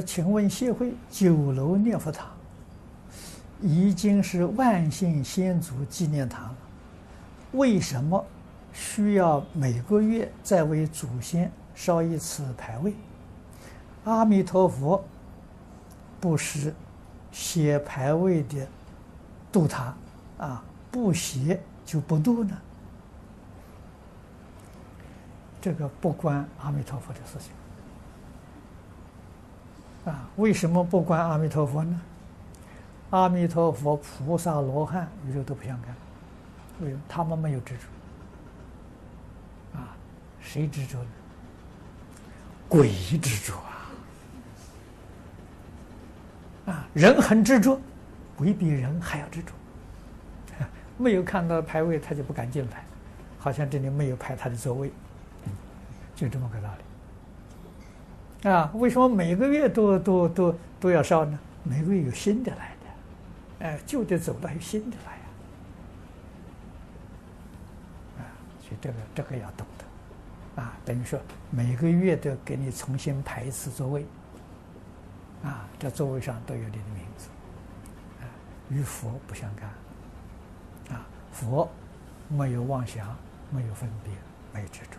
请问协会九楼念佛堂已经是万姓先祖纪念堂了，为什么需要每个月再为祖先烧一次牌位？阿弥陀佛不是写牌位的度他啊，不写就不度呢？这个不关阿弥陀佛的事情。为什么不管阿弥陀佛呢？阿弥陀佛、菩萨、罗汉、宇宙都不想干，为什么？他们没有执着。啊，谁执着呢？鬼执着啊！啊，人很执着，鬼比人还要执着。没有看到牌位，他就不敢进来，好像这里没有排他的座位，就这么个道理。啊，为什么每个月都都都都要烧呢？每个月有新的来的，哎，旧的走了，有新的来呀。啊，所以这个这个要懂得，啊，等于说每个月都给你重新排一次座位，啊，这座位上都有你的名字，啊，与佛不相干，啊，佛没有妄想，没有分别，没有执着。